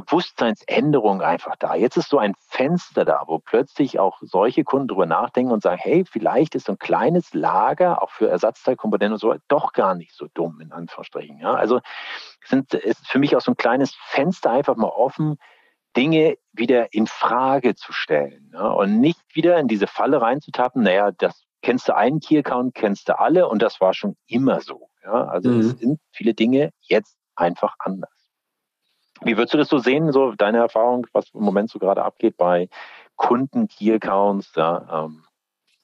Bewusstseinsänderung einfach da. Jetzt ist so ein Fenster da, wo plötzlich auch solche Kunden drüber nachdenken und sagen, hey, vielleicht ist so ein kleines Lager auch für Ersatzteilkomponenten und so doch gar nicht so dumm, in Anführungsstrichen. Ja, also sind, ist für mich auch so ein kleines Fenster einfach mal offen, Dinge wieder in Frage zu stellen ja, und nicht wieder in diese Falle reinzutappen, naja, das kennst du einen Key-Account, kennst du alle und das war schon immer so. Ja, also mhm. es sind viele Dinge jetzt einfach anders. Wie würdest du das so sehen, so deine Erfahrung, was im Moment so gerade abgeht bei Kunden, Key Accounts, ja, ähm,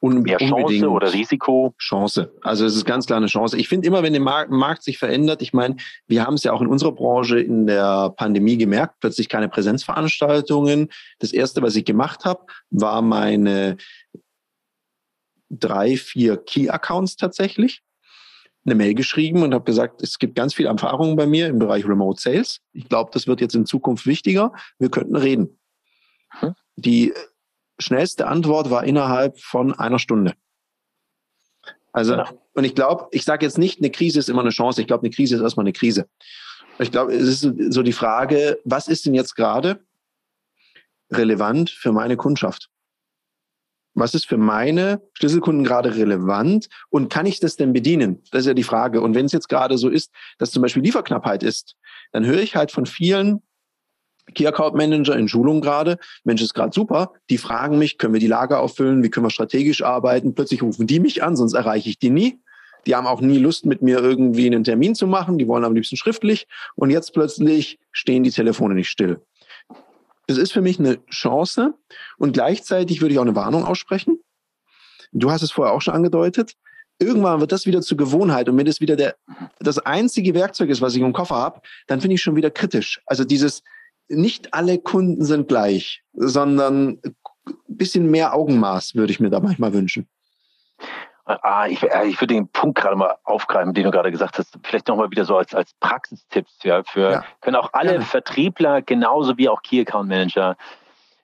Un mehr Chance oder Risiko? Chance. Also es ist ganz klar eine Chance. Ich finde immer, wenn der Markt, Markt sich verändert, ich meine, wir haben es ja auch in unserer Branche in der Pandemie gemerkt, plötzlich keine Präsenzveranstaltungen. Das erste, was ich gemacht habe, war meine drei, vier Key-Accounts tatsächlich eine Mail geschrieben und habe gesagt, es gibt ganz viel Erfahrung bei mir im Bereich Remote Sales. Ich glaube, das wird jetzt in Zukunft wichtiger. Wir könnten reden. Hm. Die schnellste Antwort war innerhalb von einer Stunde. Also, ja. und ich glaube, ich sage jetzt nicht, eine Krise ist immer eine Chance. Ich glaube, eine Krise ist erstmal eine Krise. Ich glaube, es ist so die Frage, was ist denn jetzt gerade relevant für meine Kundschaft? Was ist für meine Schlüsselkunden gerade relevant und kann ich das denn bedienen? Das ist ja die Frage. Und wenn es jetzt gerade so ist, dass zum Beispiel Lieferknappheit ist, dann höre ich halt von vielen, Key Account Manager in Schulung gerade, Mensch, ist gerade super, die fragen mich, können wir die Lager auffüllen, wie können wir strategisch arbeiten, plötzlich rufen die mich an, sonst erreiche ich die nie. Die haben auch nie Lust, mit mir irgendwie einen Termin zu machen, die wollen am liebsten schriftlich und jetzt plötzlich stehen die Telefone nicht still. Das ist für mich eine Chance und gleichzeitig würde ich auch eine Warnung aussprechen. Du hast es vorher auch schon angedeutet. Irgendwann wird das wieder zur Gewohnheit und wenn das wieder der, das einzige Werkzeug ist, was ich im Koffer habe, dann finde ich schon wieder kritisch. Also dieses, nicht alle Kunden sind gleich, sondern ein bisschen mehr Augenmaß würde ich mir da manchmal wünschen. Ah, ich, äh, ich würde den Punkt gerade mal aufgreifen, den du gerade gesagt hast. Vielleicht nochmal wieder so als, als Praxistipps. Ja, für, ja. können auch alle Gerne. Vertriebler, genauso wie auch Key Account Manager,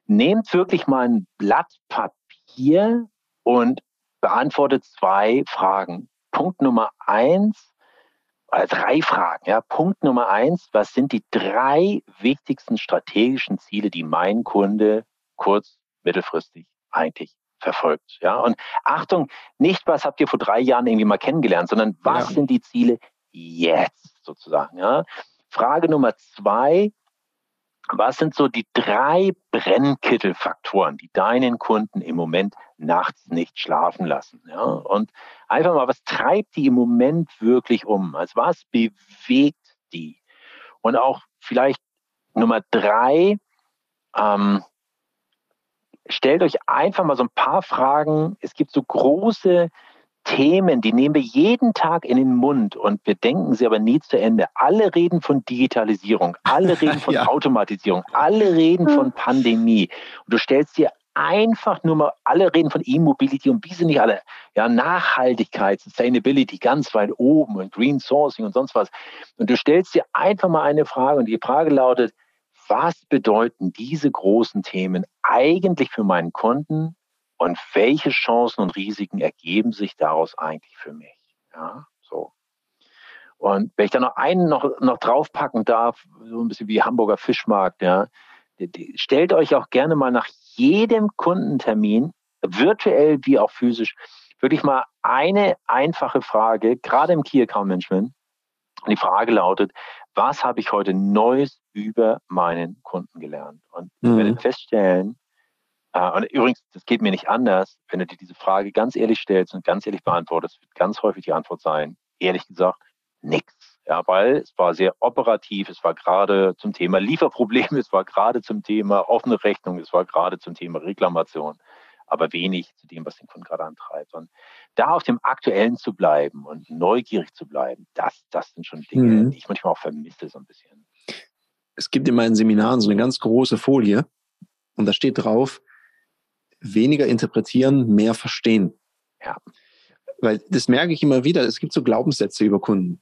nehmt wirklich mal ein Blatt Papier und beantwortet zwei Fragen. Punkt Nummer eins, äh, drei Fragen. Ja. Punkt Nummer eins, was sind die drei wichtigsten strategischen Ziele, die mein Kunde kurz, mittelfristig eigentlich verfolgt. Ja, und Achtung, nicht was habt ihr vor drei Jahren irgendwie mal kennengelernt, sondern was ja. sind die Ziele jetzt sozusagen. Ja, Frage Nummer zwei. Was sind so die drei Brennkittelfaktoren, die deinen Kunden im Moment nachts nicht schlafen lassen? Ja, und einfach mal, was treibt die im Moment wirklich um? Also was bewegt die? Und auch vielleicht Nummer drei, ähm, stellt euch einfach mal so ein paar Fragen. Es gibt so große Themen, die nehmen wir jeden Tag in den Mund und wir denken sie aber nie zu Ende. Alle reden von Digitalisierung, alle reden von ja. Automatisierung, alle reden von Pandemie. Und du stellst dir einfach nur mal, alle reden von E-Mobility und wie sind nicht alle? Ja, Nachhaltigkeit, Sustainability ganz weit oben und Green Sourcing und sonst was. Und du stellst dir einfach mal eine Frage und die Frage lautet, was bedeuten diese großen Themen eigentlich für meinen Kunden und welche Chancen und Risiken ergeben sich daraus eigentlich für mich? Ja, so. Und wenn ich da noch einen noch, noch draufpacken darf, so ein bisschen wie Hamburger Fischmarkt, ja, stellt euch auch gerne mal nach jedem Kundentermin, virtuell wie auch physisch, wirklich mal eine einfache Frage, gerade im Key Account Management. Und die Frage lautet, was habe ich heute Neues über meinen Kunden gelernt? Und mhm. wir werden feststellen, äh, und übrigens, das geht mir nicht anders, wenn du dir diese Frage ganz ehrlich stellst und ganz ehrlich beantwortest, wird ganz häufig die Antwort sein, ehrlich gesagt, nichts. Ja, weil es war sehr operativ, es war gerade zum Thema Lieferprobleme, es war gerade zum Thema offene Rechnung, es war gerade zum Thema Reklamation, aber wenig zu dem, was den Kunden gerade antreibt. Und da auf dem Aktuellen zu bleiben und neugierig zu bleiben, das, das sind schon Dinge, mhm. die ich manchmal auch vermisse so ein bisschen. Es gibt in meinen Seminaren so eine ganz große Folie und da steht drauf, weniger interpretieren, mehr verstehen. Ja. Weil das merke ich immer wieder, es gibt so Glaubenssätze über Kunden.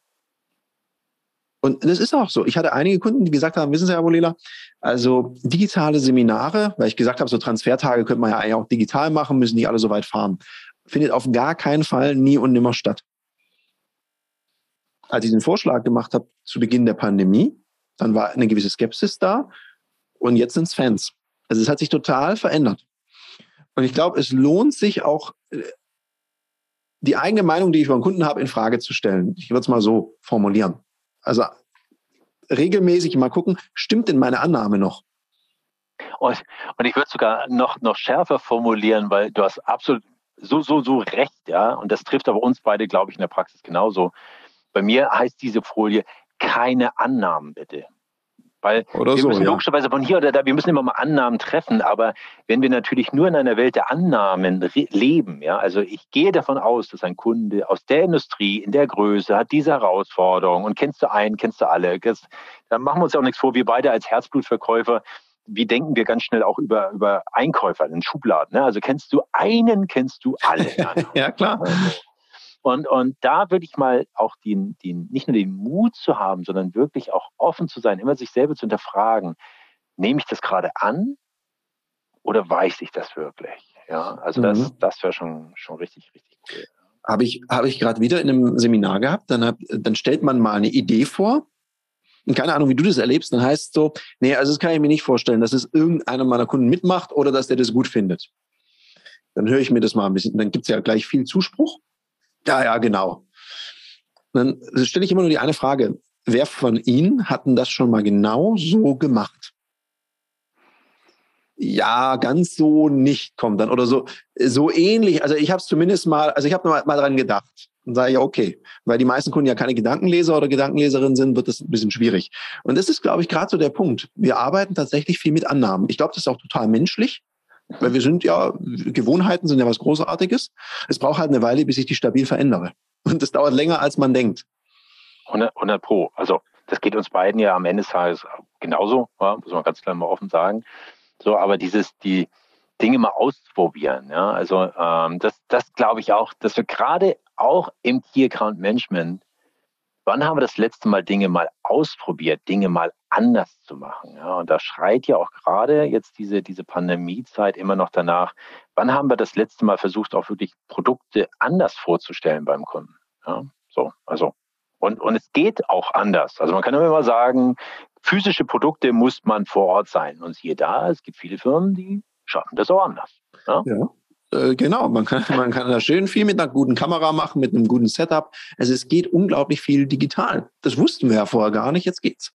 Und das ist auch so. Ich hatte einige Kunden, die gesagt haben, wissen Sie, Herr Bolela, also digitale Seminare, weil ich gesagt habe, so Transfertage könnte man ja eigentlich auch digital machen, müssen nicht alle so weit fahren findet auf gar keinen Fall nie und nimmer statt. Als ich den Vorschlag gemacht habe zu Beginn der Pandemie, dann war eine gewisse Skepsis da und jetzt sind es Fans. Also es hat sich total verändert. Und ich glaube, es lohnt sich auch, äh, die eigene Meinung, die ich über einen Kunden habe, in Frage zu stellen. Ich würde es mal so formulieren. Also regelmäßig mal gucken, stimmt denn meine Annahme noch? Und, und ich würde sogar noch, noch schärfer formulieren, weil du hast absolut so, so, so recht, ja. Und das trifft aber uns beide, glaube ich, in der Praxis genauso. Bei mir heißt diese Folie keine Annahmen, bitte. Weil oder wir so, müssen ja. logischerweise von hier oder da, wir müssen immer mal Annahmen treffen, aber wenn wir natürlich nur in einer Welt der Annahmen leben, ja, also ich gehe davon aus, dass ein Kunde aus der Industrie in der Größe hat diese Herausforderung und kennst du einen, kennst du alle, das, da machen wir uns ja auch nichts vor, wir beide als Herzblutverkäufer, wie denken wir ganz schnell auch über, über Einkäufer in Schubladen. Ne? Also kennst du einen, kennst du alle. ja, klar. Also, und, und da würde ich mal auch den, den, nicht nur den Mut zu haben, sondern wirklich auch offen zu sein, immer sich selber zu hinterfragen, nehme ich das gerade an oder weiß ich das wirklich? Ja, also das, mhm. das wäre schon, schon richtig, richtig cool. Habe ich, habe ich gerade wieder in einem Seminar gehabt, dann, hab, dann stellt man mal eine Idee vor und keine Ahnung, wie du das erlebst, dann heißt es so, nee, also das kann ich mir nicht vorstellen, dass es irgendeiner meiner Kunden mitmacht oder dass der das gut findet. Dann höre ich mir das mal ein bisschen, dann gibt's ja gleich viel Zuspruch. Ja, ja, genau. Dann stelle ich immer nur die eine Frage, wer von Ihnen hat denn das schon mal genau so gemacht? ja, ganz so nicht kommt dann oder so so ähnlich. Also ich habe es zumindest mal, also ich habe mal, mal dran gedacht. Und sage ich, okay, weil die meisten Kunden ja keine Gedankenleser oder Gedankenleserinnen sind, wird das ein bisschen schwierig. Und das ist, glaube ich, gerade so der Punkt. Wir arbeiten tatsächlich viel mit Annahmen. Ich glaube, das ist auch total menschlich. Weil wir sind ja, Gewohnheiten sind ja was Großartiges. Es braucht halt eine Weile, bis ich die stabil verändere. Und das dauert länger, als man denkt. 100, 100 Pro. Also das geht uns beiden ja am Ende des Tages genauso, ja, muss man ganz klar mal offen sagen. So, aber dieses, die Dinge mal ausprobieren, ja, also ähm, das, das glaube ich auch, dass wir gerade auch im Key Account Management, wann haben wir das letzte Mal Dinge mal ausprobiert, Dinge mal anders zu machen, ja, und da schreit ja auch gerade jetzt diese, diese Pandemiezeit immer noch danach, wann haben wir das letzte Mal versucht, auch wirklich Produkte anders vorzustellen beim Kunden, ja, so, also und, und es geht auch anders. Also man kann immer sagen, physische Produkte muss man vor Ort sein. Und siehe da, es gibt viele Firmen, die schaffen das auch anders. Ja. ja äh, genau, man kann, man kann da schön viel mit einer guten Kamera machen, mit einem guten Setup. Also es geht unglaublich viel digital. Das wussten wir ja vorher gar nicht, jetzt geht's.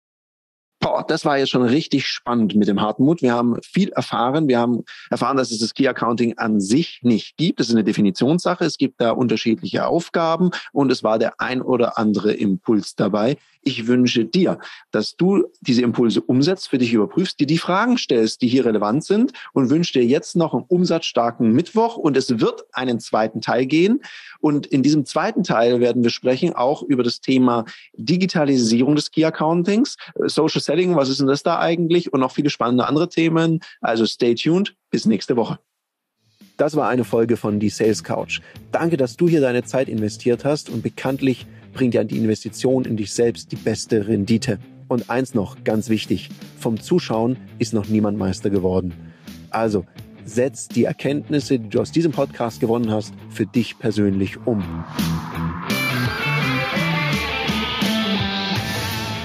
Boah, das war jetzt schon richtig spannend mit dem Hartmut. Wir haben viel erfahren. Wir haben erfahren, dass es das Key Accounting an sich nicht gibt. Das ist eine Definitionssache. Es gibt da unterschiedliche Aufgaben und es war der ein oder andere Impuls dabei. Ich wünsche dir, dass du diese Impulse umsetzt, für dich überprüfst, dir die Fragen stellst, die hier relevant sind und wünsche dir jetzt noch einen umsatzstarken Mittwoch und es wird einen zweiten Teil gehen. Und in diesem zweiten Teil werden wir sprechen auch über das Thema Digitalisierung des Key Accountings, Social Selling, was ist denn das da eigentlich und noch viele spannende andere Themen. Also stay tuned, bis nächste Woche. Das war eine Folge von Die Sales Couch. Danke, dass du hier deine Zeit investiert hast und bekanntlich bringt ja die Investition in dich selbst die beste Rendite. Und eins noch, ganz wichtig, vom Zuschauen ist noch niemand Meister geworden. Also, setz die Erkenntnisse, die du aus diesem Podcast gewonnen hast, für dich persönlich um.